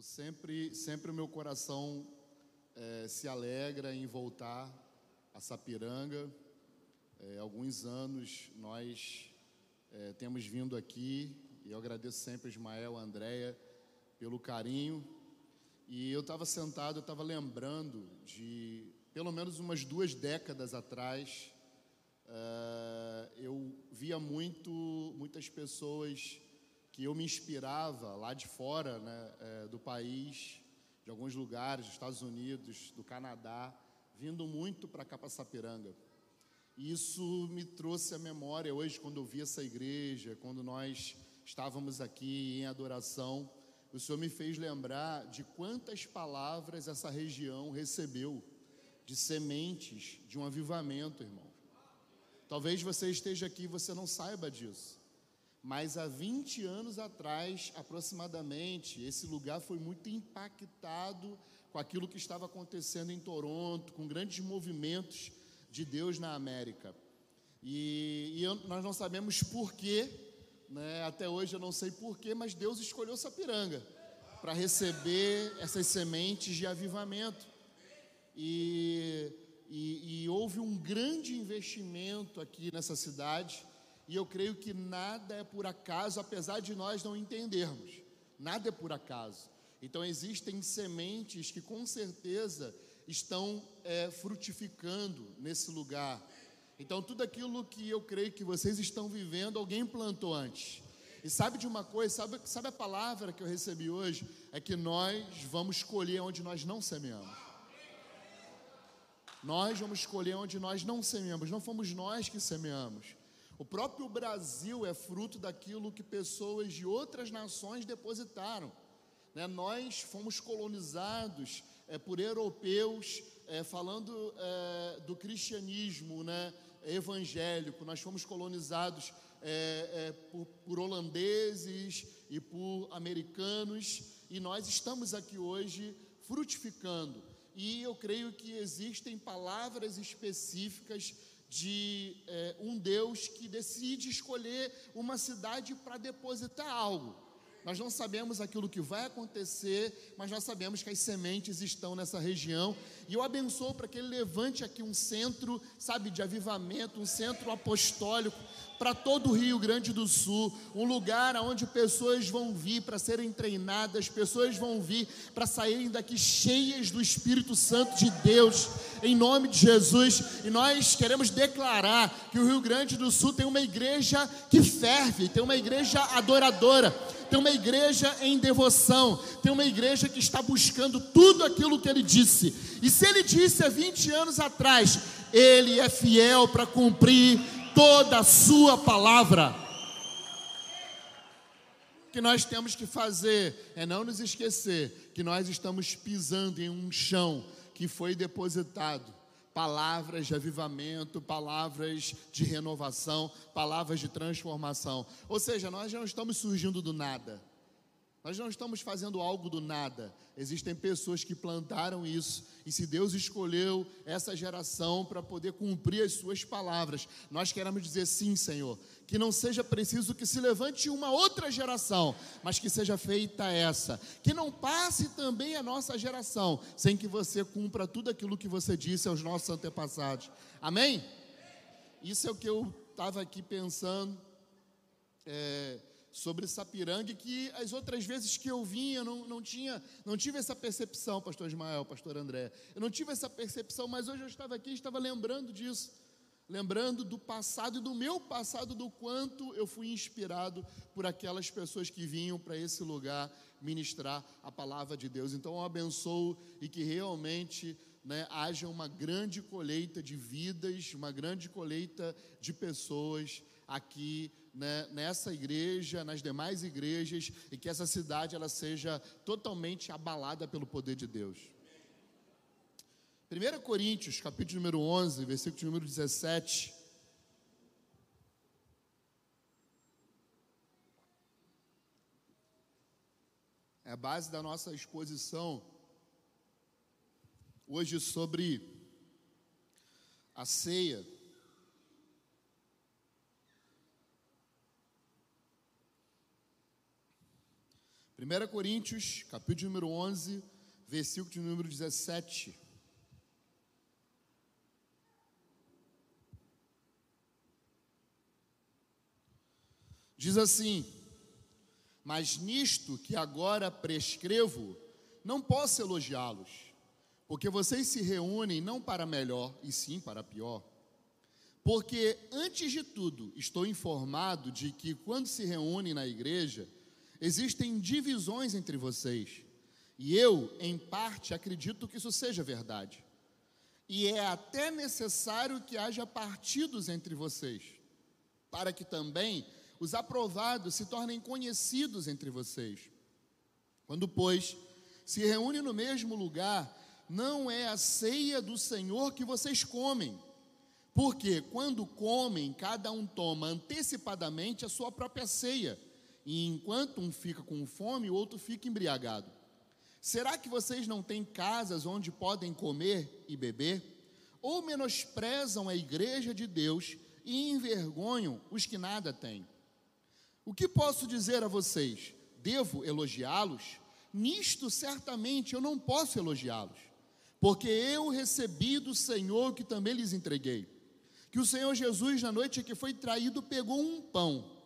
Eu sempre, sempre o meu coração é, se alegra em voltar a Sapiranga. É, alguns anos nós é, temos vindo aqui e eu agradeço sempre a Ismael, a Andréia, pelo carinho. E eu estava sentado, eu estava lembrando de pelo menos umas duas décadas atrás, uh, eu via muito, muitas pessoas que eu me inspirava lá de fora né, é, do país, de alguns lugares, dos Estados Unidos, do Canadá, vindo muito para Sapiranga. E isso me trouxe à memória hoje, quando eu vi essa igreja, quando nós estávamos aqui em adoração, o Senhor me fez lembrar de quantas palavras essa região recebeu de sementes de um avivamento, irmão. Talvez você esteja aqui e você não saiba disso. Mas há 20 anos atrás, aproximadamente, esse lugar foi muito impactado com aquilo que estava acontecendo em Toronto, com grandes movimentos de Deus na América. E, e eu, nós não sabemos porquê, né? até hoje eu não sei porquê, mas Deus escolheu Sapiranga para receber essas sementes de avivamento. E, e, e houve um grande investimento aqui nessa cidade e eu creio que nada é por acaso, apesar de nós não entendermos. Nada é por acaso. Então existem sementes que com certeza estão é, frutificando nesse lugar. Então tudo aquilo que eu creio que vocês estão vivendo, alguém plantou antes. E sabe de uma coisa, sabe, sabe a palavra que eu recebi hoje? É que nós vamos colher onde nós não semeamos. Nós vamos escolher onde nós não semeamos, não fomos nós que semeamos. O próprio Brasil é fruto daquilo que pessoas de outras nações depositaram. Né? Nós fomos colonizados é, por europeus, é, falando é, do cristianismo né, evangélico, nós fomos colonizados por, por holandeses e por americanos, e nós estamos aqui hoje frutificando. E eu creio que existem palavras específicas de é, um Deus que decide escolher uma cidade para depositar algo. Nós não sabemos aquilo que vai acontecer, mas nós sabemos que as sementes estão nessa região. E eu abençoo para que ele levante aqui um centro, sabe, de avivamento, um centro apostólico, para todo o Rio Grande do Sul, um lugar onde pessoas vão vir para serem treinadas, pessoas vão vir para saírem daqui cheias do Espírito Santo de Deus, em nome de Jesus. E nós queremos declarar que o Rio Grande do Sul tem uma igreja que ferve, tem uma igreja adoradora, tem uma igreja em devoção, tem uma igreja que está buscando tudo aquilo que ele disse. E se ele disse há 20 anos atrás, ele é fiel para cumprir toda a Sua palavra. O que nós temos que fazer é não nos esquecer que nós estamos pisando em um chão que foi depositado palavras de avivamento, palavras de renovação, palavras de transformação. Ou seja, nós não estamos surgindo do nada. Nós não estamos fazendo algo do nada. Existem pessoas que plantaram isso. E se Deus escolheu essa geração para poder cumprir as suas palavras, nós queremos dizer sim, Senhor. Que não seja preciso que se levante uma outra geração, mas que seja feita essa. Que não passe também a nossa geração, sem que você cumpra tudo aquilo que você disse aos nossos antepassados. Amém? Isso é o que eu estava aqui pensando. É sobre Sapiranga, que as outras vezes que eu vinha, não, não, tinha, não tive essa percepção, pastor Ismael, pastor André. Eu não tive essa percepção, mas hoje eu estava aqui e estava lembrando disso. Lembrando do passado e do meu passado, do quanto eu fui inspirado por aquelas pessoas que vinham para esse lugar ministrar a palavra de Deus. Então eu abençoo e que realmente né, haja uma grande colheita de vidas, uma grande colheita de pessoas aqui né, nessa igreja, nas demais igrejas, e que essa cidade ela seja totalmente abalada pelo poder de Deus. 1 Coríntios, capítulo número 11, versículo número 17. É a base da nossa exposição hoje sobre a ceia. 1 Coríntios, capítulo número 11, versículo de número 17. Diz assim: Mas nisto que agora prescrevo, não posso elogiá-los, porque vocês se reúnem não para melhor, e sim para pior. Porque, antes de tudo, estou informado de que quando se reúnem na igreja, existem divisões entre vocês. E eu, em parte, acredito que isso seja verdade. E é até necessário que haja partidos entre vocês, para que também os aprovados se tornem conhecidos entre vocês. Quando, pois, se reúne no mesmo lugar, não é a ceia do Senhor que vocês comem. Porque quando comem, cada um toma antecipadamente a sua própria ceia e enquanto um fica com fome, o outro fica embriagado. Será que vocês não têm casas onde podem comer e beber? Ou menosprezam a igreja de Deus e envergonham os que nada têm? O que posso dizer a vocês? Devo elogiá-los? Nisto certamente eu não posso elogiá-los, porque eu recebi do Senhor que também lhes entreguei. Que o Senhor Jesus, na noite que foi traído, pegou um pão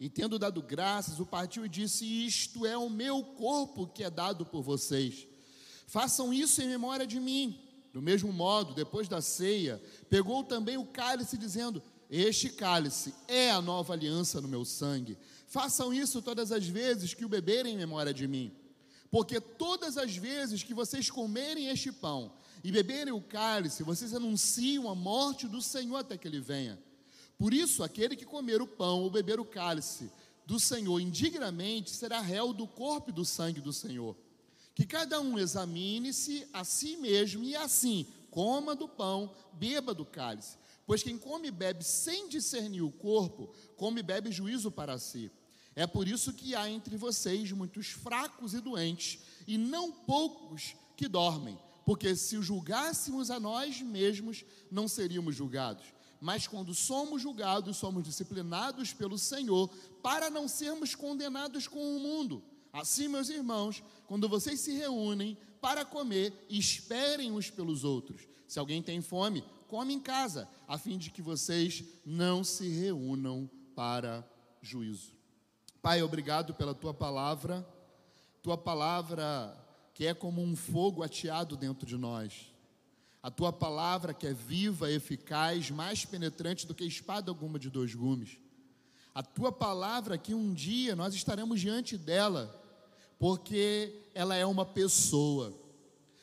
e tendo dado graças, o partiu e disse: Isto é o meu corpo que é dado por vocês. Façam isso em memória de mim. Do mesmo modo, depois da ceia, pegou também o cálice, dizendo: Este cálice é a nova aliança no meu sangue. Façam isso todas as vezes que o beberem em memória de mim. Porque todas as vezes que vocês comerem este pão e beberem o cálice, vocês anunciam a morte do Senhor até que ele venha. Por isso, aquele que comer o pão ou beber o cálice do Senhor indignamente será réu do corpo e do sangue do Senhor. Que cada um examine-se a si mesmo e assim coma do pão, beba do cálice. Pois quem come e bebe sem discernir o corpo, come e bebe juízo para si. É por isso que há entre vocês muitos fracos e doentes, e não poucos que dormem. Porque se julgássemos a nós mesmos, não seríamos julgados mas quando somos julgados, somos disciplinados pelo Senhor, para não sermos condenados com o mundo. Assim, meus irmãos, quando vocês se reúnem para comer, esperem uns pelos outros. Se alguém tem fome, come em casa, a fim de que vocês não se reúnam para juízo. Pai, obrigado pela tua palavra, tua palavra que é como um fogo ateado dentro de nós a tua palavra que é viva, eficaz, mais penetrante do que espada alguma de dois gumes. A tua palavra que um dia nós estaremos diante dela, porque ela é uma pessoa.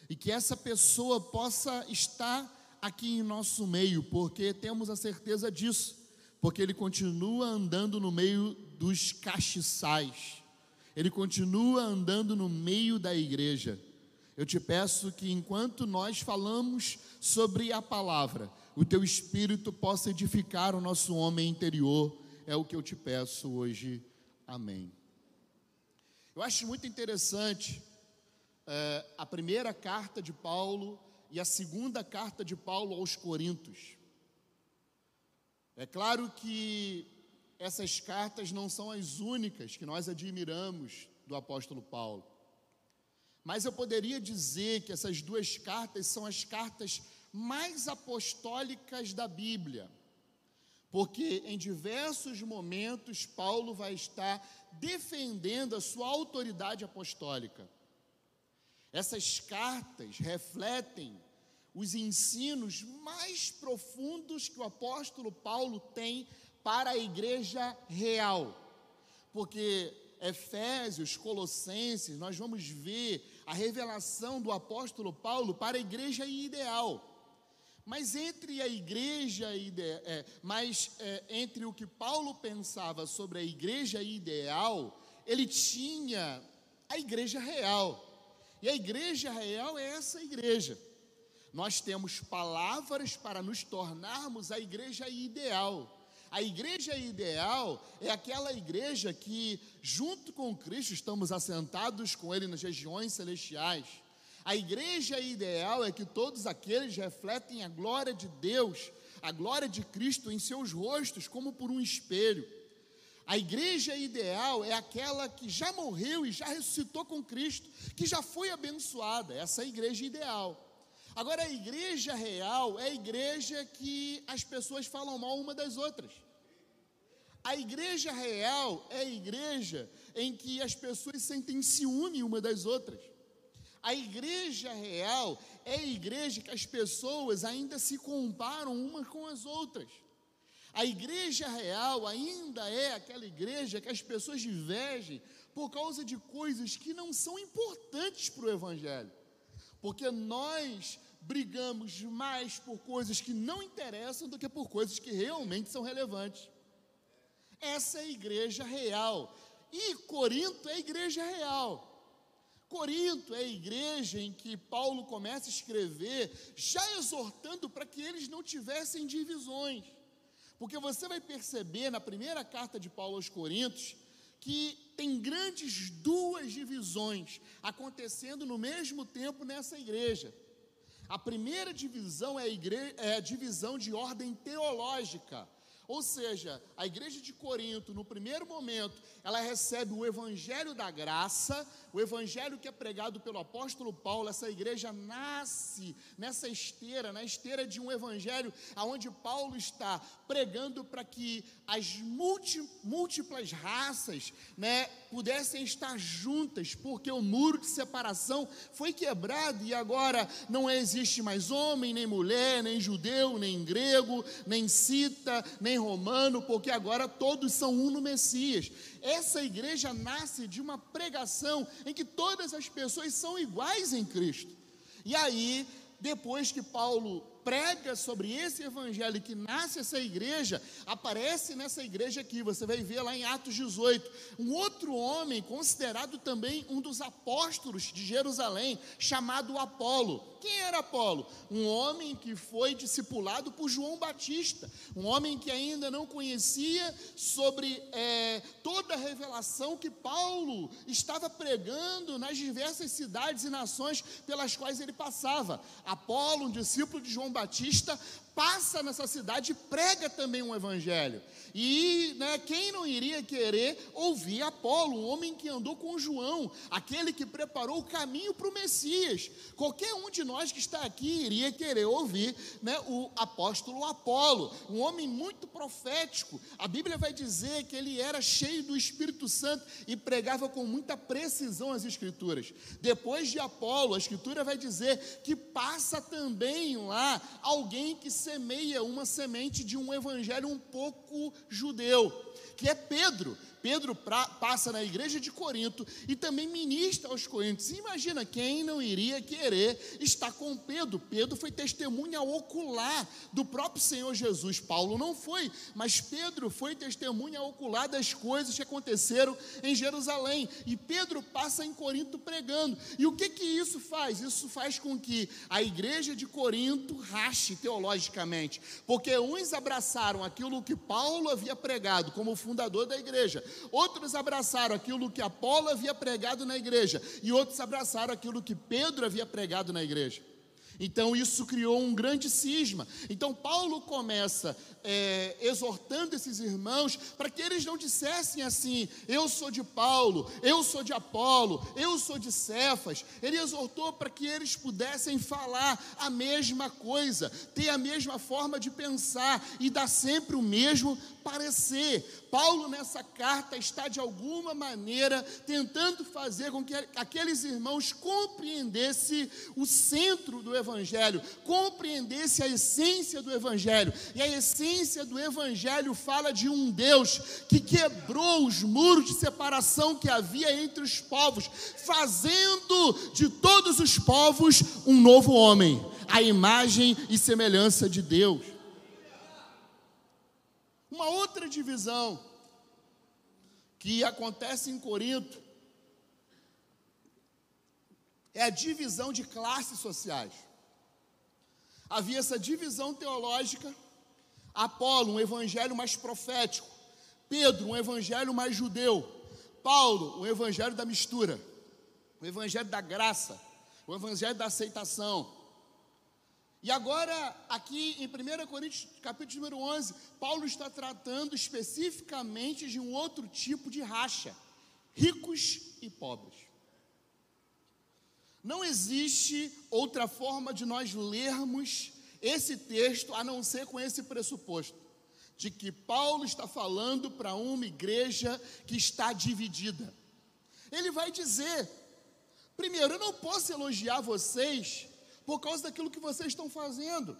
E que essa pessoa possa estar aqui em nosso meio, porque temos a certeza disso, porque ele continua andando no meio dos castiçais. Ele continua andando no meio da igreja. Eu te peço que enquanto nós falamos sobre a palavra, o teu espírito possa edificar o nosso homem interior. É o que eu te peço hoje. Amém. Eu acho muito interessante é, a primeira carta de Paulo e a segunda carta de Paulo aos Coríntios. É claro que essas cartas não são as únicas que nós admiramos do apóstolo Paulo. Mas eu poderia dizer que essas duas cartas são as cartas mais apostólicas da Bíblia, porque em diversos momentos Paulo vai estar defendendo a sua autoridade apostólica. Essas cartas refletem os ensinos mais profundos que o apóstolo Paulo tem para a igreja real, porque Efésios, Colossenses, nós vamos ver a revelação do apóstolo Paulo para a igreja ideal. Mas entre a igreja ideal, é, mas é, entre o que Paulo pensava sobre a igreja ideal, ele tinha a igreja real. E a igreja real é essa igreja. Nós temos palavras para nos tornarmos a igreja ideal. A igreja ideal é aquela igreja que, junto com Cristo, estamos assentados com Ele nas regiões celestiais. A igreja ideal é que todos aqueles refletem a glória de Deus, a glória de Cristo em seus rostos, como por um espelho. A igreja ideal é aquela que já morreu e já ressuscitou com Cristo, que já foi abençoada. Essa é a igreja ideal. Agora, a igreja real é a igreja que as pessoas falam mal uma das outras. A igreja real é a igreja em que as pessoas sentem ciúme uma das outras. A igreja real é a igreja que as pessoas ainda se comparam umas com as outras. A igreja real ainda é aquela igreja que as pessoas divergem por causa de coisas que não são importantes para o Evangelho. Porque nós brigamos mais por coisas que não interessam do que por coisas que realmente são relevantes. Essa é a igreja real. E Corinto é a igreja real. Corinto é a igreja em que Paulo começa a escrever, já exortando para que eles não tivessem divisões. Porque você vai perceber na primeira carta de Paulo aos Coríntios que tem grandes duas divisões acontecendo no mesmo tempo nessa igreja. A primeira divisão é a, igreja, é a divisão de ordem teológica. Ou seja, a igreja de Corinto, no primeiro momento, ela recebe o evangelho da graça, o evangelho que é pregado pelo apóstolo Paulo, essa igreja nasce nessa esteira, na esteira de um evangelho aonde Paulo está pregando para que as múltiplas raças, né, pudessem estar juntas, porque o muro de separação foi quebrado e agora não existe mais homem, nem mulher, nem judeu, nem grego, nem cita, nem romano, porque agora todos são um no Messias. Essa igreja nasce de uma pregação em que todas as pessoas são iguais em Cristo. E aí, depois que Paulo prega sobre esse evangelho que nasce essa igreja, aparece nessa igreja aqui, você vai ver lá em Atos 18, um outro homem considerado também um dos apóstolos de Jerusalém, chamado Apolo. Quem era Apolo? Um homem que foi discipulado por João Batista, um homem que ainda não conhecia sobre é, toda a revelação que Paulo estava pregando nas diversas cidades e nações pelas quais ele passava. Apolo, um discípulo de João Batista, passa nessa cidade e prega também um evangelho. E né, quem não iria querer ouvir Apolo, um homem que andou com João, aquele que preparou o caminho para o Messias? Qualquer um de nós que está aqui iria querer ouvir né, o apóstolo Apolo, um homem muito profético. A Bíblia vai dizer que ele era cheio do Espírito Santo e pregava com muita precisão as Escrituras. Depois de Apolo, a Escritura vai dizer que passa também lá alguém que semeia uma semente de um evangelho um pouco judeu, que é Pedro. Pedro pra, passa na igreja de Corinto e também ministra aos coríntios. Imagina quem não iria querer estar com Pedro. Pedro foi testemunha ocular do próprio Senhor Jesus. Paulo não foi, mas Pedro foi testemunha ocular das coisas que aconteceram em Jerusalém. E Pedro passa em Corinto pregando. E o que que isso faz? Isso faz com que a igreja de Corinto rache teologicamente, porque uns abraçaram aquilo que Paulo havia pregado como fundador da igreja, Outros abraçaram aquilo que Apolo havia pregado na igreja, e outros abraçaram aquilo que Pedro havia pregado na igreja. Então isso criou um grande cisma. Então Paulo começa é, exortando esses irmãos para que eles não dissessem assim: eu sou de Paulo, eu sou de Apolo, eu sou de Cefas. Ele exortou para que eles pudessem falar a mesma coisa, ter a mesma forma de pensar e dar sempre o mesmo parecer. Paulo, nessa carta, está de alguma maneira tentando fazer com que aqueles irmãos compreendessem o centro do Evangelho, compreendessem a essência do Evangelho. E a essência do Evangelho fala de um Deus que quebrou os muros de separação que havia entre os povos, fazendo de todos os povos um novo homem, a imagem e semelhança de Deus. Uma outra divisão que acontece em Corinto é a divisão de classes sociais. Havia essa divisão teológica, Apolo, um evangelho mais profético, Pedro, um evangelho mais judeu, Paulo, um evangelho da mistura, o evangelho da graça, o evangelho da aceitação. E agora, aqui em 1 Coríntios, capítulo número 11, Paulo está tratando especificamente de um outro tipo de racha: ricos e pobres. Não existe outra forma de nós lermos esse texto a não ser com esse pressuposto, de que Paulo está falando para uma igreja que está dividida. Ele vai dizer: primeiro, eu não posso elogiar vocês por causa daquilo que vocês estão fazendo.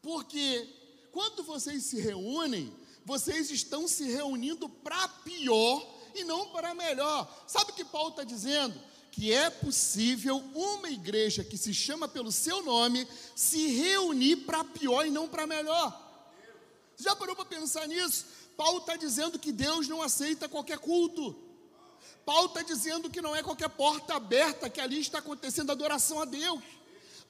Porque quando vocês se reúnem, vocês estão se reunindo para pior e não para melhor. Sabe o que Paulo está dizendo? Que é possível uma igreja que se chama pelo seu nome se reunir para pior e não para melhor. Você já parou para pensar nisso? Paulo está dizendo que Deus não aceita qualquer culto. Paulo está dizendo que não é qualquer porta aberta que ali está acontecendo adoração a Deus.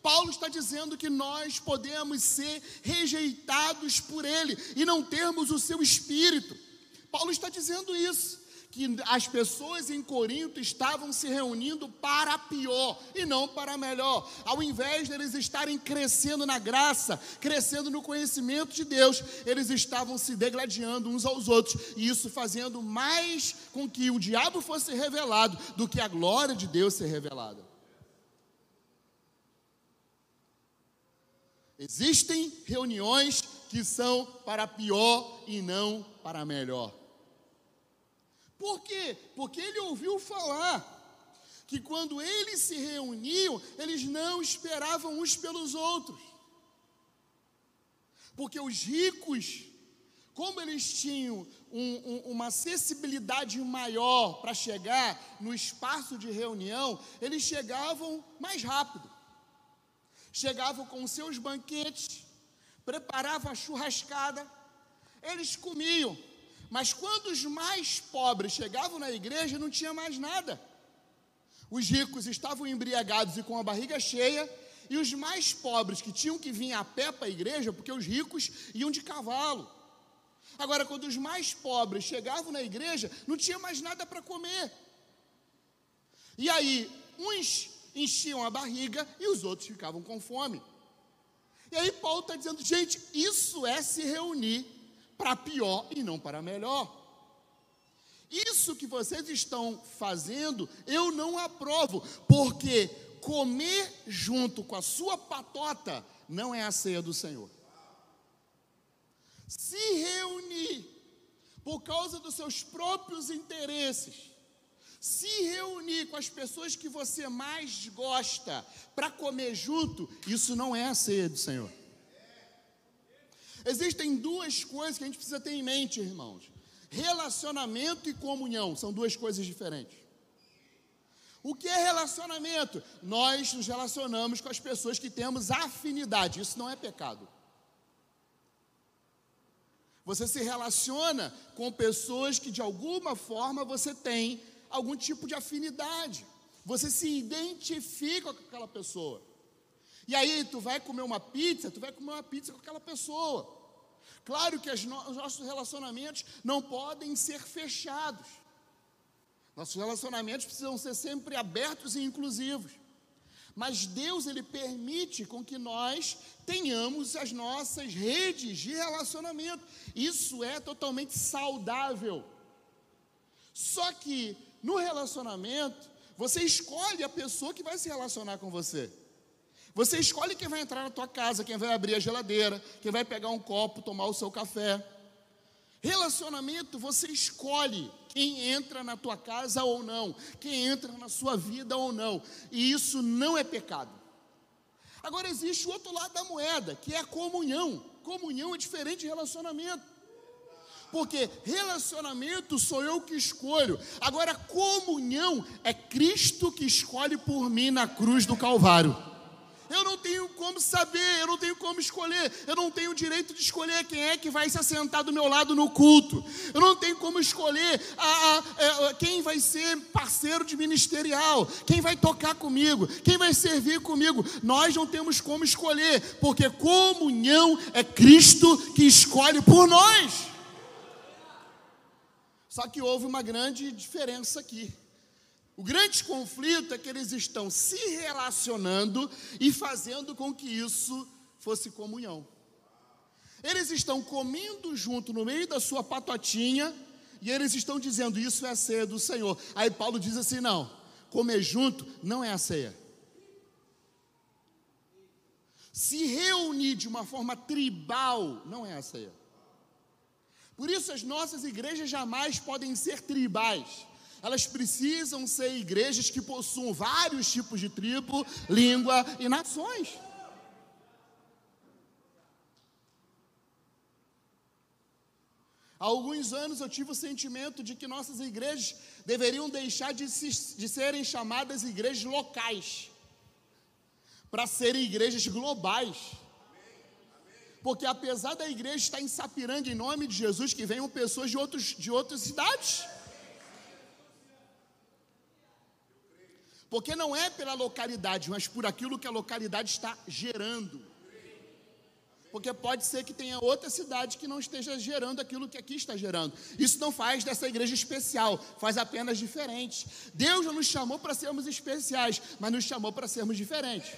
Paulo está dizendo que nós podemos ser rejeitados por Ele e não termos o seu espírito. Paulo está dizendo isso que as pessoas em Corinto estavam se reunindo para pior e não para melhor. Ao invés deles estarem crescendo na graça, crescendo no conhecimento de Deus, eles estavam se degladiando uns aos outros, e isso fazendo mais com que o diabo fosse revelado do que a glória de Deus ser revelada. Existem reuniões que são para pior e não para melhor. Por quê? Porque ele ouviu falar que quando eles se reuniam, eles não esperavam uns pelos outros. Porque os ricos, como eles tinham um, um, uma acessibilidade maior para chegar no espaço de reunião, eles chegavam mais rápido. Chegavam com seus banquetes, preparavam a churrascada, eles comiam mas quando os mais pobres chegavam na igreja, não tinha mais nada. Os ricos estavam embriagados e com a barriga cheia, e os mais pobres que tinham que vir a pé para a igreja, porque os ricos iam de cavalo. Agora, quando os mais pobres chegavam na igreja, não tinha mais nada para comer. E aí, uns enchiam a barriga e os outros ficavam com fome. E aí, Paulo está dizendo, gente, isso é se reunir para pior e não para melhor. Isso que vocês estão fazendo, eu não aprovo, porque comer junto com a sua patota não é a ceia do Senhor. Se reunir por causa dos seus próprios interesses, se reunir com as pessoas que você mais gosta para comer junto, isso não é a ceia do Senhor. Existem duas coisas que a gente precisa ter em mente, irmãos: relacionamento e comunhão são duas coisas diferentes. O que é relacionamento? Nós nos relacionamos com as pessoas que temos afinidade, isso não é pecado. Você se relaciona com pessoas que de alguma forma você tem algum tipo de afinidade. Você se identifica com aquela pessoa. E aí tu vai comer uma pizza, tu vai comer uma pizza com aquela pessoa. Claro que no, os nossos relacionamentos não podem ser fechados. Nossos relacionamentos precisam ser sempre abertos e inclusivos. Mas Deus ele permite com que nós tenhamos as nossas redes de relacionamento. Isso é totalmente saudável. Só que no relacionamento, você escolhe a pessoa que vai se relacionar com você. Você escolhe quem vai entrar na tua casa, quem vai abrir a geladeira, quem vai pegar um copo, tomar o seu café. Relacionamento, você escolhe quem entra na tua casa ou não, quem entra na sua vida ou não, e isso não é pecado. Agora existe o outro lado da moeda, que é a comunhão. Comunhão é diferente de relacionamento. Porque relacionamento sou eu que escolho. Agora, comunhão é Cristo que escolhe por mim na cruz do Calvário. Eu não tenho como saber, eu não tenho como escolher, eu não tenho o direito de escolher quem é que vai se assentar do meu lado no culto, eu não tenho como escolher a, a, a, quem vai ser parceiro de ministerial, quem vai tocar comigo, quem vai servir comigo. Nós não temos como escolher, porque comunhão é Cristo que escolhe por nós. Só que houve uma grande diferença aqui. O grande conflito é que eles estão se relacionando e fazendo com que isso fosse comunhão. Eles estão comendo junto no meio da sua patotinha e eles estão dizendo: Isso é a ceia do Senhor. Aí Paulo diz assim: Não, comer junto não é a ceia. Se reunir de uma forma tribal não é a ceia. Por isso, as nossas igrejas jamais podem ser tribais elas precisam ser igrejas que possuam vários tipos de tribo, língua e nações. Há alguns anos eu tive o sentimento de que nossas igrejas deveriam deixar de, se, de serem chamadas igrejas locais, para serem igrejas globais. Porque apesar da igreja estar em Sapiranga, em nome de Jesus, que venham pessoas de, outros, de outras cidades. Porque não é pela localidade, mas por aquilo que a localidade está gerando. Porque pode ser que tenha outra cidade que não esteja gerando aquilo que aqui está gerando. Isso não faz dessa igreja especial, faz apenas diferente. Deus não nos chamou para sermos especiais, mas nos chamou para sermos diferentes.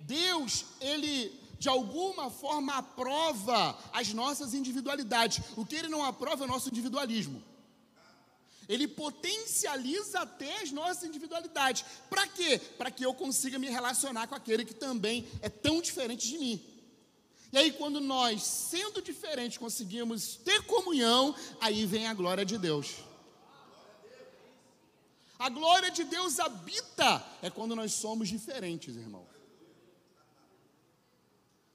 Deus, ele de alguma forma aprova as nossas individualidades. O que ele não aprova é o nosso individualismo. Ele potencializa até as nossas individualidades. Para quê? Para que eu consiga me relacionar com aquele que também é tão diferente de mim. E aí, quando nós, sendo diferentes, conseguimos ter comunhão, aí vem a glória de Deus. A glória de Deus habita é quando nós somos diferentes, irmão.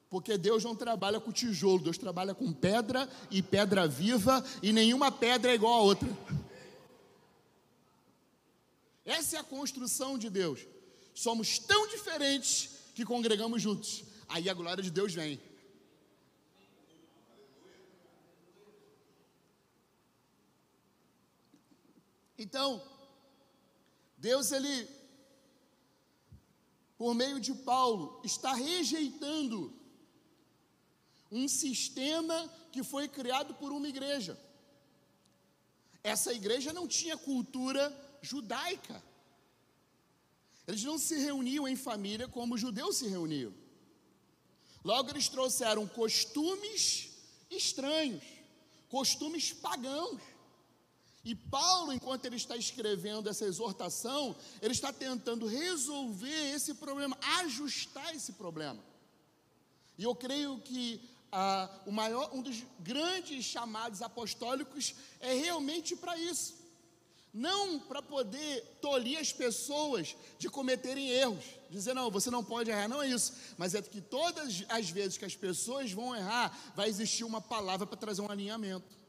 Porque Deus não trabalha com tijolo, Deus trabalha com pedra e pedra viva, e nenhuma pedra é igual a outra. Essa é a construção de Deus. Somos tão diferentes que congregamos juntos. Aí a glória de Deus vem. Então, Deus, ele, por meio de Paulo, está rejeitando um sistema que foi criado por uma igreja. Essa igreja não tinha cultura judaica. Eles não se reuniam em família como os judeus se reuniam. Logo, eles trouxeram costumes estranhos, costumes pagãos. E Paulo, enquanto ele está escrevendo essa exortação, ele está tentando resolver esse problema, ajustar esse problema. E eu creio que ah, o maior, um dos grandes chamados apostólicos é realmente para isso não para poder tolir as pessoas de cometerem erros, dizer, não, você não pode errar, não é isso, mas é que todas as vezes que as pessoas vão errar, vai existir uma palavra para trazer um alinhamento.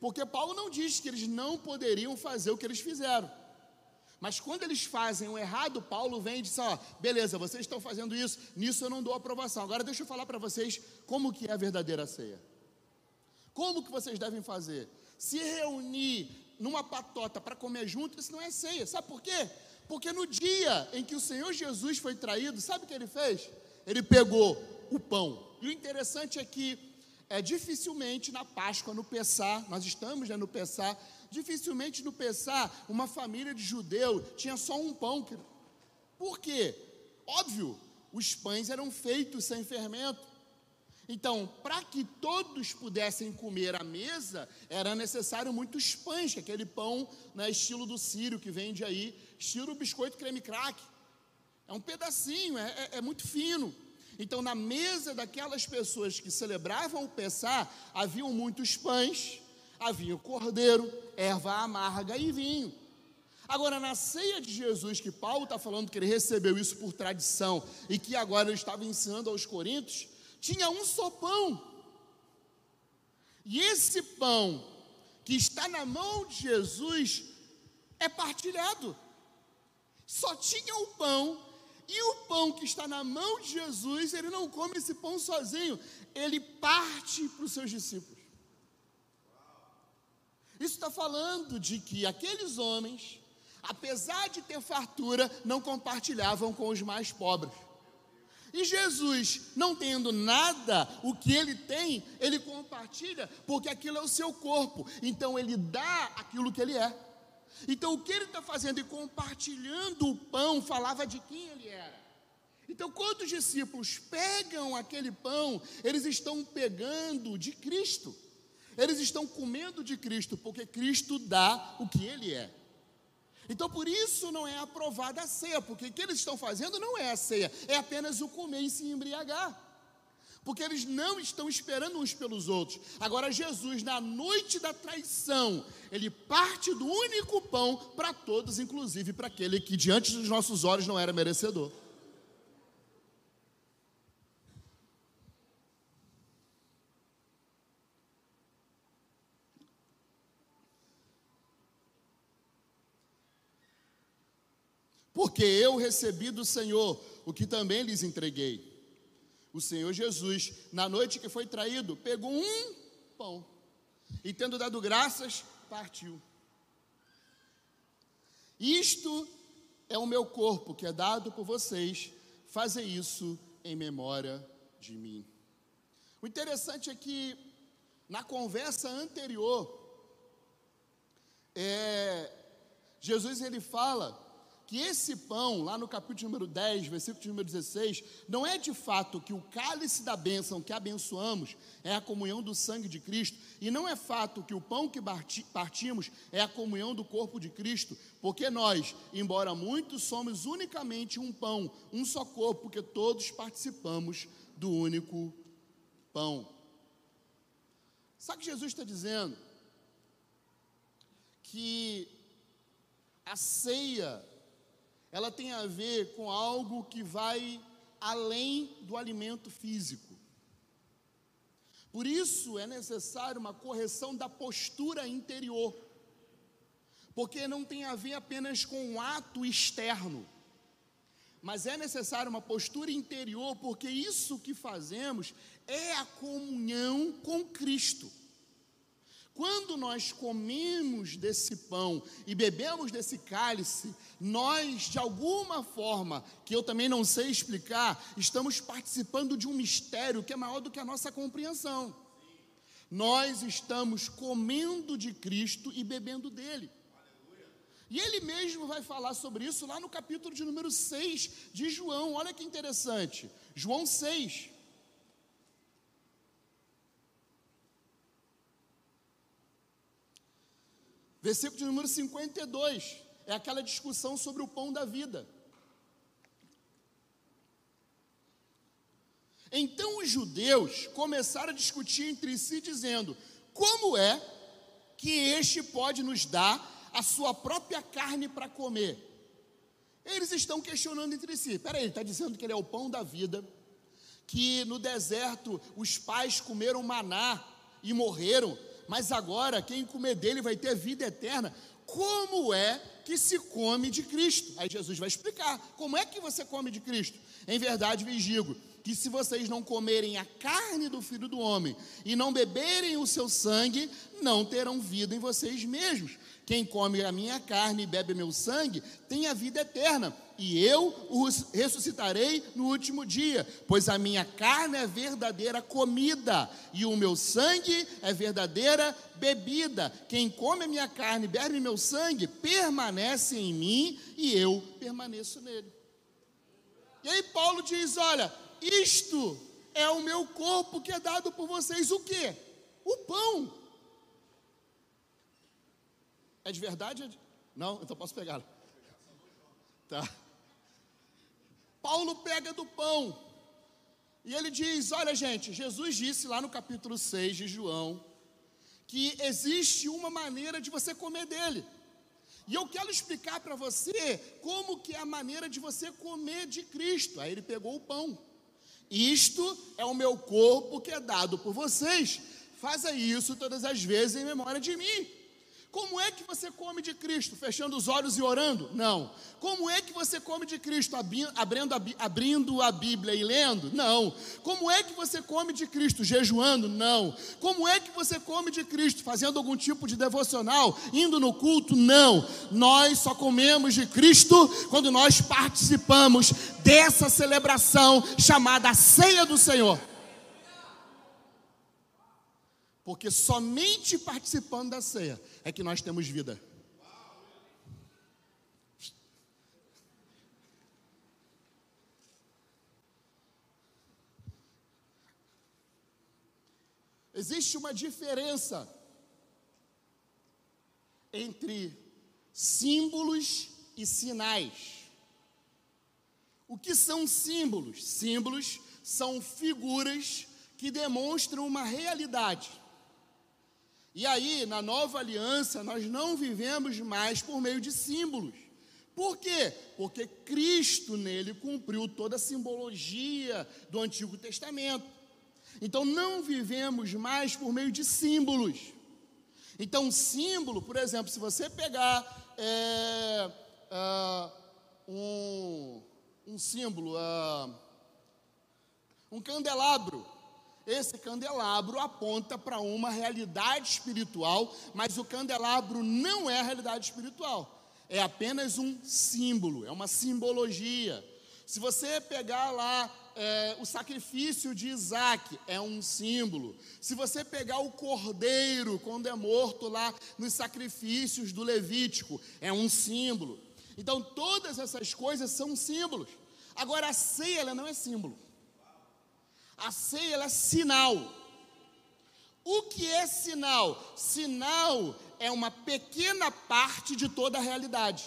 Porque Paulo não diz que eles não poderiam fazer o que eles fizeram. Mas quando eles fazem o errado, Paulo vem e diz: ó, beleza, vocês estão fazendo isso, nisso eu não dou aprovação. Agora deixa eu falar para vocês como que é a verdadeira ceia. Como que vocês devem fazer? Se reunir numa patota para comer junto, isso não é ceia. Sabe por quê? Porque no dia em que o Senhor Jesus foi traído, sabe o que ele fez? Ele pegou o pão. E o interessante é que é dificilmente na Páscoa, no Pessá, nós estamos né, no Pessá, dificilmente no Pessá, uma família de judeu tinha só um pão. Por quê? Óbvio, os pães eram feitos sem fermento. Então, para que todos pudessem comer à mesa, era necessário muitos pães, que é aquele pão né, estilo do sírio que vende aí, estilo biscoito creme crack. É um pedacinho, é, é, é muito fino. Então, na mesa daquelas pessoas que celebravam o Pessá, haviam muitos pães, havia cordeiro, erva amarga e vinho. Agora, na ceia de Jesus, que Paulo está falando que ele recebeu isso por tradição e que agora ele estava ensinando aos coríntios, tinha um só pão. E esse pão que está na mão de Jesus é partilhado. Só tinha o pão, e o pão que está na mão de Jesus, ele não come esse pão sozinho, ele parte para os seus discípulos. Isso está falando de que aqueles homens, apesar de ter fartura, não compartilhavam com os mais pobres. E Jesus, não tendo nada, o que ele tem, ele compartilha, porque aquilo é o seu corpo. Então ele dá aquilo que ele é. Então, o que ele está fazendo e compartilhando o pão falava de quem ele era. Então, quando os discípulos pegam aquele pão, eles estão pegando de Cristo. Eles estão comendo de Cristo, porque Cristo dá o que ele é. Então, por isso não é aprovada a ceia, porque o que eles estão fazendo não é a ceia, é apenas o comer e se embriagar. Porque eles não estão esperando uns pelos outros. Agora, Jesus, na noite da traição, ele parte do único pão para todos, inclusive para aquele que diante dos nossos olhos não era merecedor. Porque eu recebi do Senhor o que também lhes entreguei. O Senhor Jesus, na noite que foi traído, pegou um pão e, tendo dado graças, partiu. Isto é o meu corpo que é dado por vocês, fazer isso em memória de mim. O interessante é que, na conversa anterior, é, Jesus ele fala que esse pão, lá no capítulo número 10, versículo número 16, não é de fato que o cálice da bênção que abençoamos é a comunhão do sangue de Cristo, e não é fato que o pão que partimos é a comunhão do corpo de Cristo, porque nós, embora muitos, somos unicamente um pão, um só corpo, porque todos participamos do único pão. Sabe o que Jesus está dizendo? Que a ceia ela tem a ver com algo que vai além do alimento físico. Por isso é necessário uma correção da postura interior, porque não tem a ver apenas com um ato externo, mas é necessário uma postura interior, porque isso que fazemos é a comunhão com Cristo. Quando nós comemos desse pão e bebemos desse cálice, nós, de alguma forma, que eu também não sei explicar, estamos participando de um mistério que é maior do que a nossa compreensão. Nós estamos comendo de Cristo e bebendo dele. E ele mesmo vai falar sobre isso lá no capítulo de número 6 de João. Olha que interessante. João 6, Versículo de número 52 é aquela discussão sobre o pão da vida. Então os judeus começaram a discutir entre si, dizendo: Como é que este pode nos dar a sua própria carne para comer? Eles estão questionando entre si. Peraí, ele está dizendo que ele é o pão da vida, que no deserto os pais comeram maná e morreram, mas agora quem comer dele vai ter vida eterna. Como é que se come de Cristo? Aí Jesus vai explicar: como é que você come de Cristo? Em verdade vos digo que se vocês não comerem a carne do Filho do Homem e não beberem o seu sangue, não terão vida em vocês mesmos. Quem come a minha carne e bebe meu sangue tem a vida eterna, e eu os ressuscitarei no último dia, pois a minha carne é verdadeira comida e o meu sangue é verdadeira bebida. Quem come a minha carne e bebe meu sangue permanece em mim e eu permaneço nele. E aí Paulo diz: Olha, isto é o meu corpo que é dado por vocês, o que? O pão. É de verdade? Não? Então posso pegar. Tá. Paulo pega do pão. E ele diz: Olha, gente, Jesus disse lá no capítulo 6 de João que existe uma maneira de você comer dele. E eu quero explicar para você como que é a maneira de você comer de Cristo. Aí ele pegou o pão. Isto é o meu corpo que é dado por vocês. Faça isso todas as vezes em memória de mim. Como é que você come de Cristo? Fechando os olhos e orando? Não. Como é que você come de Cristo? Abrindo abrindo a Bíblia e lendo? Não. Como é que você come de Cristo? Jejuando? Não. Como é que você come de Cristo? Fazendo algum tipo de devocional? Indo no culto? Não. Nós só comemos de Cristo quando nós participamos dessa celebração chamada Ceia do Senhor. Porque somente participando da ceia é que nós temos vida. Existe uma diferença entre símbolos e sinais. O que são símbolos? Símbolos são figuras que demonstram uma realidade. E aí, na nova aliança, nós não vivemos mais por meio de símbolos. Por quê? Porque Cristo nele cumpriu toda a simbologia do Antigo Testamento. Então não vivemos mais por meio de símbolos. Então, símbolo, por exemplo, se você pegar é, é, um, um símbolo, é, um candelabro, esse candelabro aponta para uma realidade espiritual, mas o candelabro não é a realidade espiritual, é apenas um símbolo, é uma simbologia. Se você pegar lá é, o sacrifício de Isaac, é um símbolo. Se você pegar o cordeiro, quando é morto lá nos sacrifícios do Levítico, é um símbolo. Então, todas essas coisas são símbolos. Agora, a ceia, ela não é símbolo. A ceia é sinal. O que é sinal? Sinal é uma pequena parte de toda a realidade.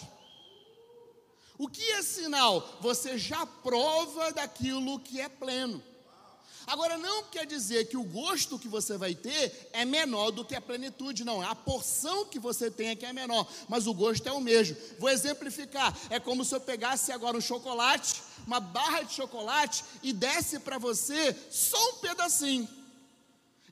O que é sinal? Você já prova daquilo que é pleno. Agora, não quer dizer que o gosto que você vai ter é menor do que a plenitude, não. A porção que você tem é que é menor, mas o gosto é o mesmo. Vou exemplificar: é como se eu pegasse agora um chocolate uma barra de chocolate e desse para você só um pedacinho.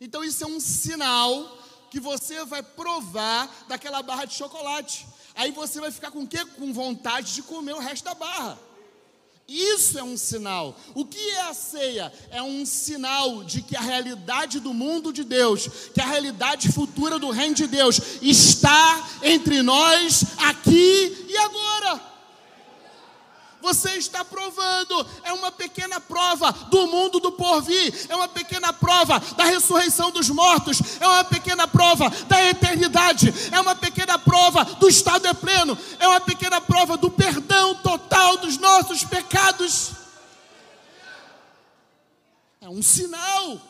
Então isso é um sinal que você vai provar daquela barra de chocolate. Aí você vai ficar com o quê? Com vontade de comer o resto da barra. Isso é um sinal. O que é a ceia? É um sinal de que a realidade do mundo de Deus, que a realidade futura do reino de Deus está entre nós aqui e agora você está provando, é uma pequena prova do mundo do porvir, é uma pequena prova da ressurreição dos mortos, é uma pequena prova da eternidade, é uma pequena prova do estado é pleno, é uma pequena prova do perdão total dos nossos pecados. É um sinal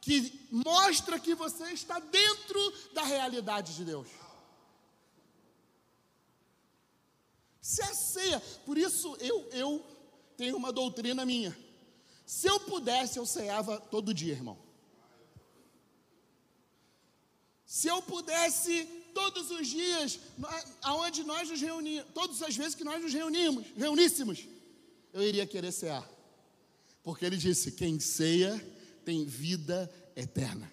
que mostra que você está dentro da realidade de Deus. Se a ceia, por isso eu, eu tenho uma doutrina minha. Se eu pudesse, eu ceava todo dia, irmão. Se eu pudesse, todos os dias, aonde nós nos reunimos, todas as vezes que nós nos reunimos, reuníssemos, eu iria querer cear. Porque ele disse: quem ceia tem vida eterna.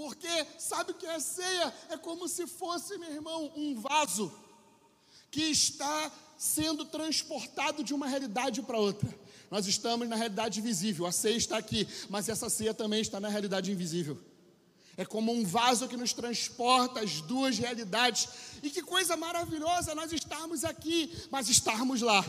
Porque sabe o que é ceia? É como se fosse, meu irmão, um vaso que está sendo transportado de uma realidade para outra. Nós estamos na realidade visível, a ceia está aqui, mas essa ceia também está na realidade invisível. É como um vaso que nos transporta as duas realidades. E que coisa maravilhosa nós estarmos aqui, mas estarmos lá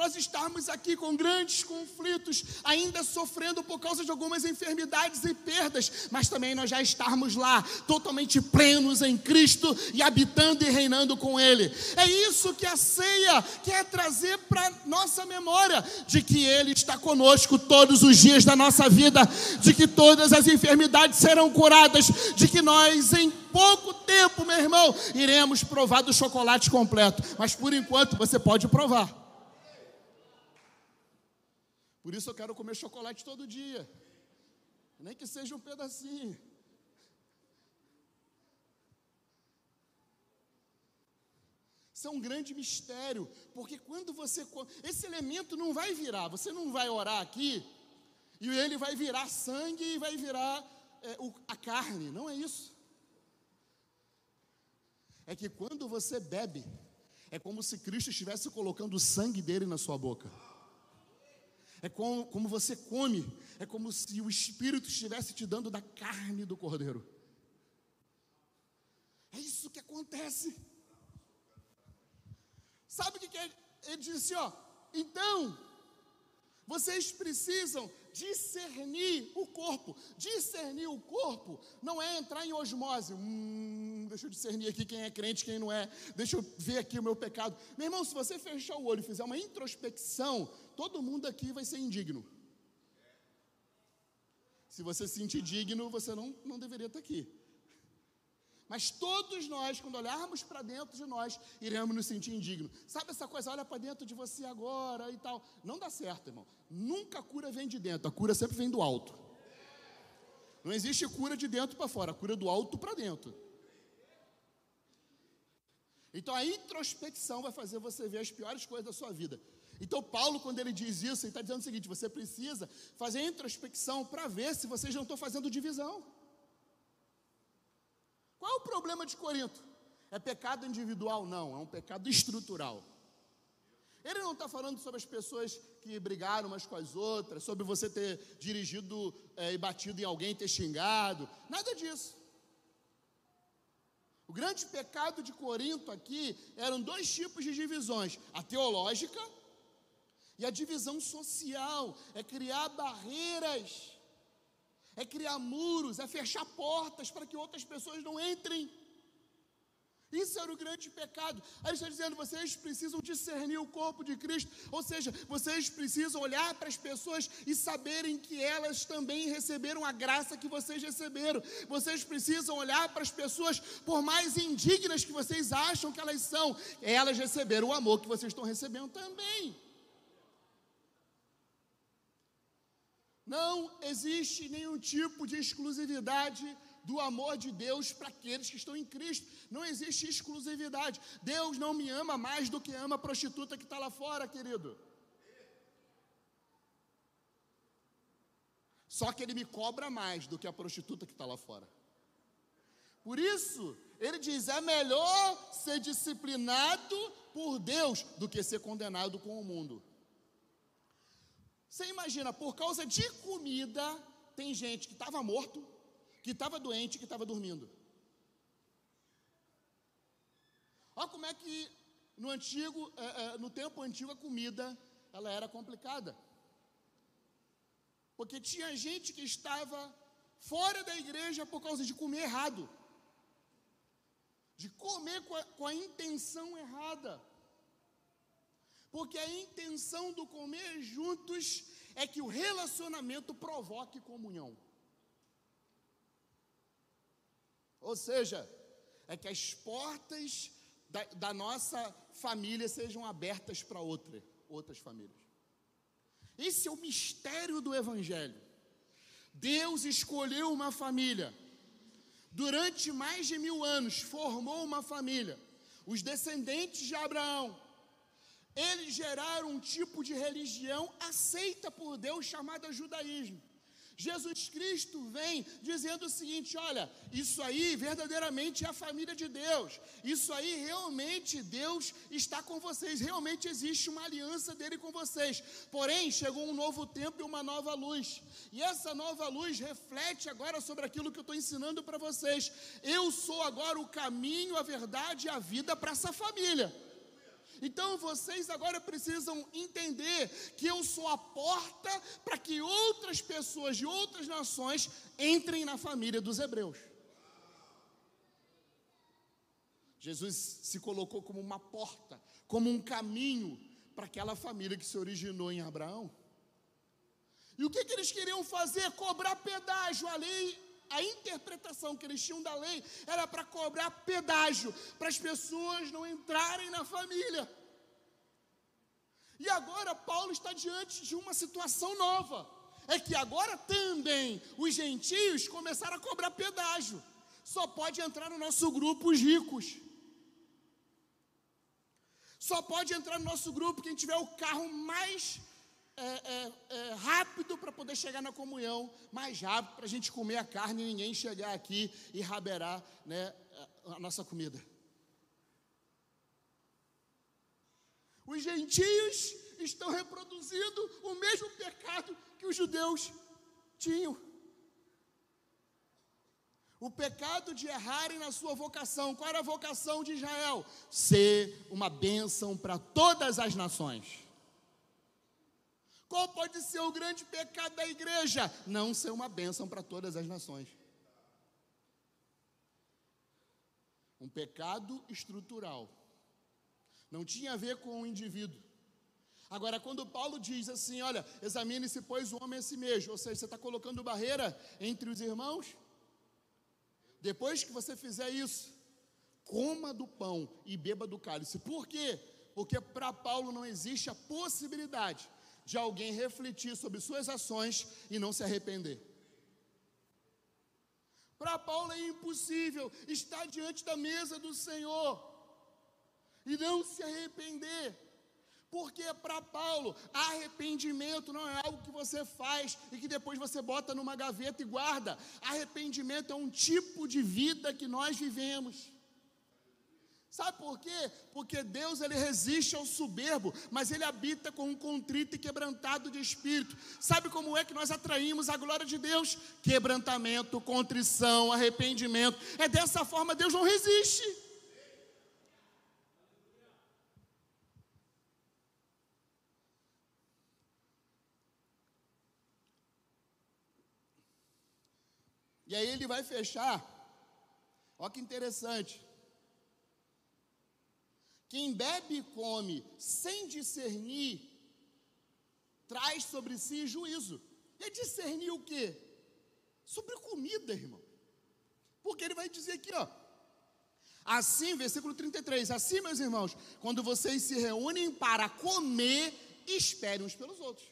nós estarmos aqui com grandes conflitos, ainda sofrendo por causa de algumas enfermidades e perdas, mas também nós já estarmos lá, totalmente plenos em Cristo e habitando e reinando com Ele. É isso que a ceia quer trazer para nossa memória, de que Ele está conosco todos os dias da nossa vida, de que todas as enfermidades serão curadas, de que nós em pouco tempo, meu irmão, iremos provar do chocolate completo, mas por enquanto você pode provar. Por isso eu quero comer chocolate todo dia. Nem que seja um pedacinho. Isso é um grande mistério, porque quando você esse elemento não vai virar, você não vai orar aqui e ele vai virar sangue e vai virar é, o, a carne, não é isso. É que quando você bebe, é como se Cristo estivesse colocando o sangue dele na sua boca é como, como você come, é como se o Espírito estivesse te dando da carne do Cordeiro. É isso que acontece. Sabe o que, que é? Ele disse ó, então, vocês precisam discernir o corpo. Discernir o corpo não é entrar em osmose. Hum, deixa eu discernir aqui quem é crente, quem não é. Deixa eu ver aqui o meu pecado. Meu irmão, se você fechar o olho e fizer uma introspecção, todo mundo aqui vai ser indigno. Se você se sentir digno, você não, não deveria estar aqui. Mas todos nós, quando olharmos para dentro de nós, iremos nos sentir indignos. Sabe essa coisa, olha para dentro de você agora e tal. Não dá certo, irmão. Nunca a cura vem de dentro, a cura sempre vem do alto. Não existe cura de dentro para fora, a cura do alto para dentro. Então a introspecção vai fazer você ver as piores coisas da sua vida. Então, Paulo, quando ele diz isso, ele está dizendo o seguinte: você precisa fazer introspecção para ver se vocês não estão fazendo divisão. Qual é o problema de Corinto? É pecado individual? Não, é um pecado estrutural. Ele não está falando sobre as pessoas que brigaram umas com as outras, sobre você ter dirigido é, e batido em alguém, ter xingado, nada disso. O grande pecado de Corinto aqui eram dois tipos de divisões: a teológica e a divisão social, é criar barreiras, é criar muros, é fechar portas para que outras pessoas não entrem. Isso era o grande pecado. Aí está dizendo: vocês precisam discernir o corpo de Cristo, ou seja, vocês precisam olhar para as pessoas e saberem que elas também receberam a graça que vocês receberam. Vocês precisam olhar para as pessoas, por mais indignas que vocês acham que elas são, elas receberam o amor que vocês estão recebendo também. Não existe nenhum tipo de exclusividade do amor de Deus para aqueles que estão em Cristo. Não existe exclusividade. Deus não me ama mais do que ama a prostituta que está lá fora, querido. Só que Ele me cobra mais do que a prostituta que está lá fora. Por isso, ele diz: é melhor ser disciplinado por Deus do que ser condenado com o mundo. Você imagina, por causa de comida, tem gente que estava morto, que estava doente, que estava dormindo. Olha como é que no antigo, é, é, no tempo antigo, a comida ela era complicada. Porque tinha gente que estava fora da igreja por causa de comer errado. De comer com a, com a intenção errada. Porque a intenção do comer juntos é que o relacionamento provoque comunhão. Ou seja, é que as portas da, da nossa família sejam abertas para outra, outras famílias. Esse é o mistério do Evangelho. Deus escolheu uma família. Durante mais de mil anos, formou uma família. Os descendentes de Abraão eles geraram um tipo de religião aceita por Deus chamada judaísmo. Jesus Cristo vem dizendo o seguinte: olha, isso aí verdadeiramente é a família de Deus, isso aí realmente Deus está com vocês, realmente existe uma aliança dele com vocês. Porém, chegou um novo tempo e uma nova luz, e essa nova luz reflete agora sobre aquilo que eu estou ensinando para vocês. Eu sou agora o caminho, a verdade e a vida para essa família. Então vocês agora precisam entender que eu sou a porta para que outras pessoas de outras nações entrem na família dos hebreus. Jesus se colocou como uma porta, como um caminho para aquela família que se originou em Abraão. E o que, que eles queriam fazer? Cobrar pedágio. A lei a interpretação que eles tinham da lei era para cobrar pedágio, para as pessoas não entrarem na família. E agora Paulo está diante de uma situação nova. É que agora também os gentios começaram a cobrar pedágio. Só pode entrar no nosso grupo os ricos. Só pode entrar no nosso grupo quem tiver o carro mais é, é, é, rápido para poder chegar na comunhão, mais rápido para a gente comer a carne e ninguém chegar aqui e raberar né, a nossa comida. Os gentios estão reproduzindo o mesmo pecado que os judeus tinham. O pecado de errarem na sua vocação. Qual era a vocação de Israel? Ser uma bênção para todas as nações. Qual pode ser o grande pecado da igreja? Não ser uma bênção para todas as nações. Um pecado estrutural. Não tinha a ver com o indivíduo. Agora, quando Paulo diz assim, olha, examine-se, pois, o homem a si mesmo, ou seja, você está colocando barreira entre os irmãos? Depois que você fizer isso, coma do pão e beba do cálice. Por quê? Porque para Paulo não existe a possibilidade de alguém refletir sobre suas ações e não se arrepender. Para Paulo é impossível estar diante da mesa do Senhor e não se arrepender. Porque para Paulo, arrependimento não é algo que você faz e que depois você bota numa gaveta e guarda. Arrependimento é um tipo de vida que nós vivemos. Sabe por quê? Porque Deus ele resiste ao soberbo, mas ele habita com um contrito e quebrantado de espírito. Sabe como é que nós atraímos a glória de Deus? Quebrantamento, contrição, arrependimento. É dessa forma Deus não resiste. E aí ele vai fechar. Olha que interessante. Quem bebe e come sem discernir, traz sobre si juízo. E discernir o quê? Sobre comida, irmão. Porque ele vai dizer aqui, ó. Assim, versículo 33, assim, meus irmãos, quando vocês se reúnem para comer, esperem uns pelos outros.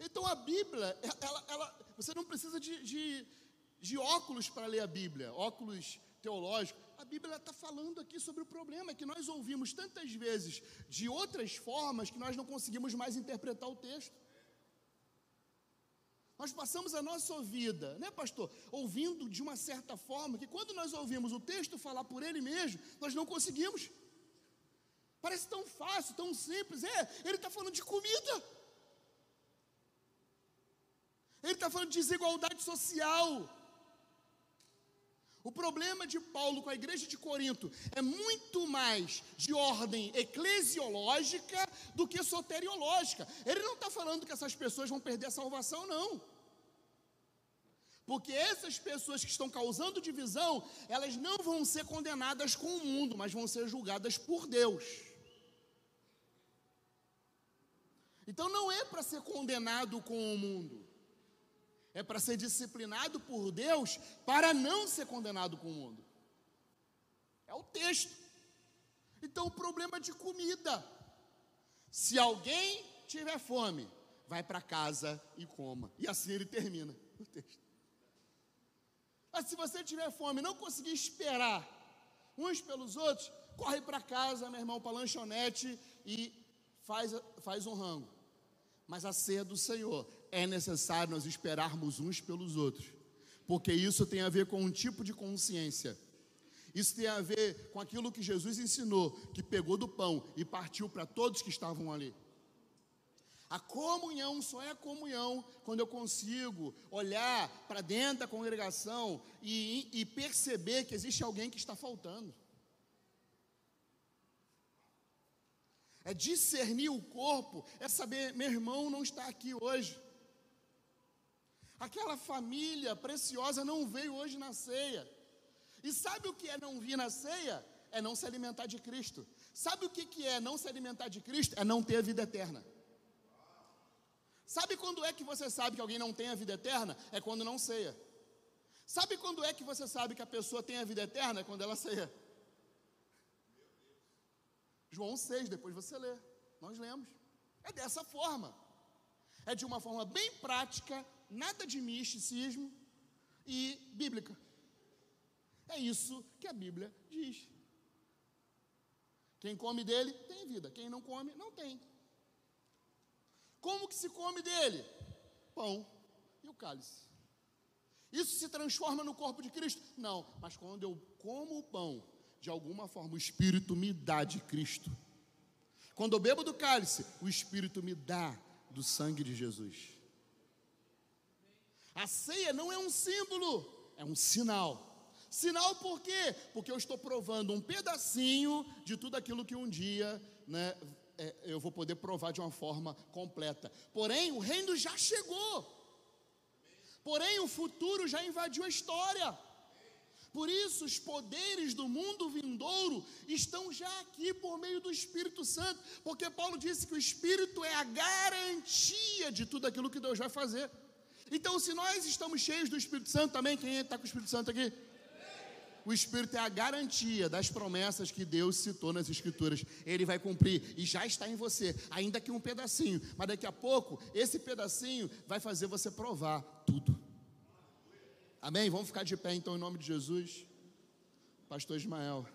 Então a Bíblia, ela, ela, você não precisa de, de, de óculos para ler a Bíblia, óculos teológicos. A Bíblia está falando aqui sobre o problema que nós ouvimos tantas vezes de outras formas que nós não conseguimos mais interpretar o texto. Nós passamos a nossa vida, né, pastor, ouvindo de uma certa forma que quando nós ouvimos o texto falar por ele mesmo, nós não conseguimos. Parece tão fácil, tão simples. É, ele está falando de comida. Ele está falando de desigualdade social. O problema de Paulo com a igreja de Corinto é muito mais de ordem eclesiológica do que soteriológica. Ele não está falando que essas pessoas vão perder a salvação, não. Porque essas pessoas que estão causando divisão, elas não vão ser condenadas com o mundo, mas vão ser julgadas por Deus. Então não é para ser condenado com o mundo é para ser disciplinado por Deus para não ser condenado com o mundo. É o texto. Então, o problema de comida. Se alguém tiver fome, vai para casa e coma. E assim ele termina o texto. Mas se você tiver fome e não conseguir esperar uns pelos outros, corre para casa, meu irmão, para lanchonete e faz, faz um rango. Mas a ceia do Senhor é necessário nós esperarmos uns pelos outros, porque isso tem a ver com um tipo de consciência. Isso tem a ver com aquilo que Jesus ensinou, que pegou do pão e partiu para todos que estavam ali. A comunhão só é comunhão quando eu consigo olhar para dentro da congregação e, e, perceber que existe alguém que está faltando. É discernir o corpo, é saber, meu irmão não está aqui hoje. Aquela família preciosa não veio hoje na ceia. E sabe o que é não vir na ceia? É não se alimentar de Cristo. Sabe o que é não se alimentar de Cristo? É não ter a vida eterna. Sabe quando é que você sabe que alguém não tem a vida eterna? É quando não ceia. Sabe quando é que você sabe que a pessoa tem a vida eterna? É quando ela ceia. João 6, depois você lê. Nós lemos. É dessa forma. É de uma forma bem prática, nada de misticismo e bíblica. É isso que a Bíblia diz. Quem come dele tem vida, quem não come, não tem. Como que se come dele? Pão e o cálice. Isso se transforma no corpo de Cristo? Não, mas quando eu como o pão, de alguma forma o Espírito me dá de Cristo. Quando eu bebo do cálice, o Espírito me dá do sangue de Jesus. A ceia não é um símbolo, é um sinal. Sinal por quê? Porque eu estou provando um pedacinho de tudo aquilo que um dia né, é, eu vou poder provar de uma forma completa. Porém, o reino já chegou. Porém, o futuro já invadiu a história. Por isso, os poderes do mundo vindouro estão já aqui por meio do Espírito Santo, porque Paulo disse que o Espírito é a garantia de tudo aquilo que Deus vai fazer. Então, se nós estamos cheios do Espírito Santo também, quem está com o Espírito Santo aqui? O Espírito é a garantia das promessas que Deus citou nas Escrituras. Ele vai cumprir e já está em você, ainda que um pedacinho, mas daqui a pouco esse pedacinho vai fazer você provar tudo. Amém? Vamos ficar de pé então em nome de Jesus. Pastor Ismael.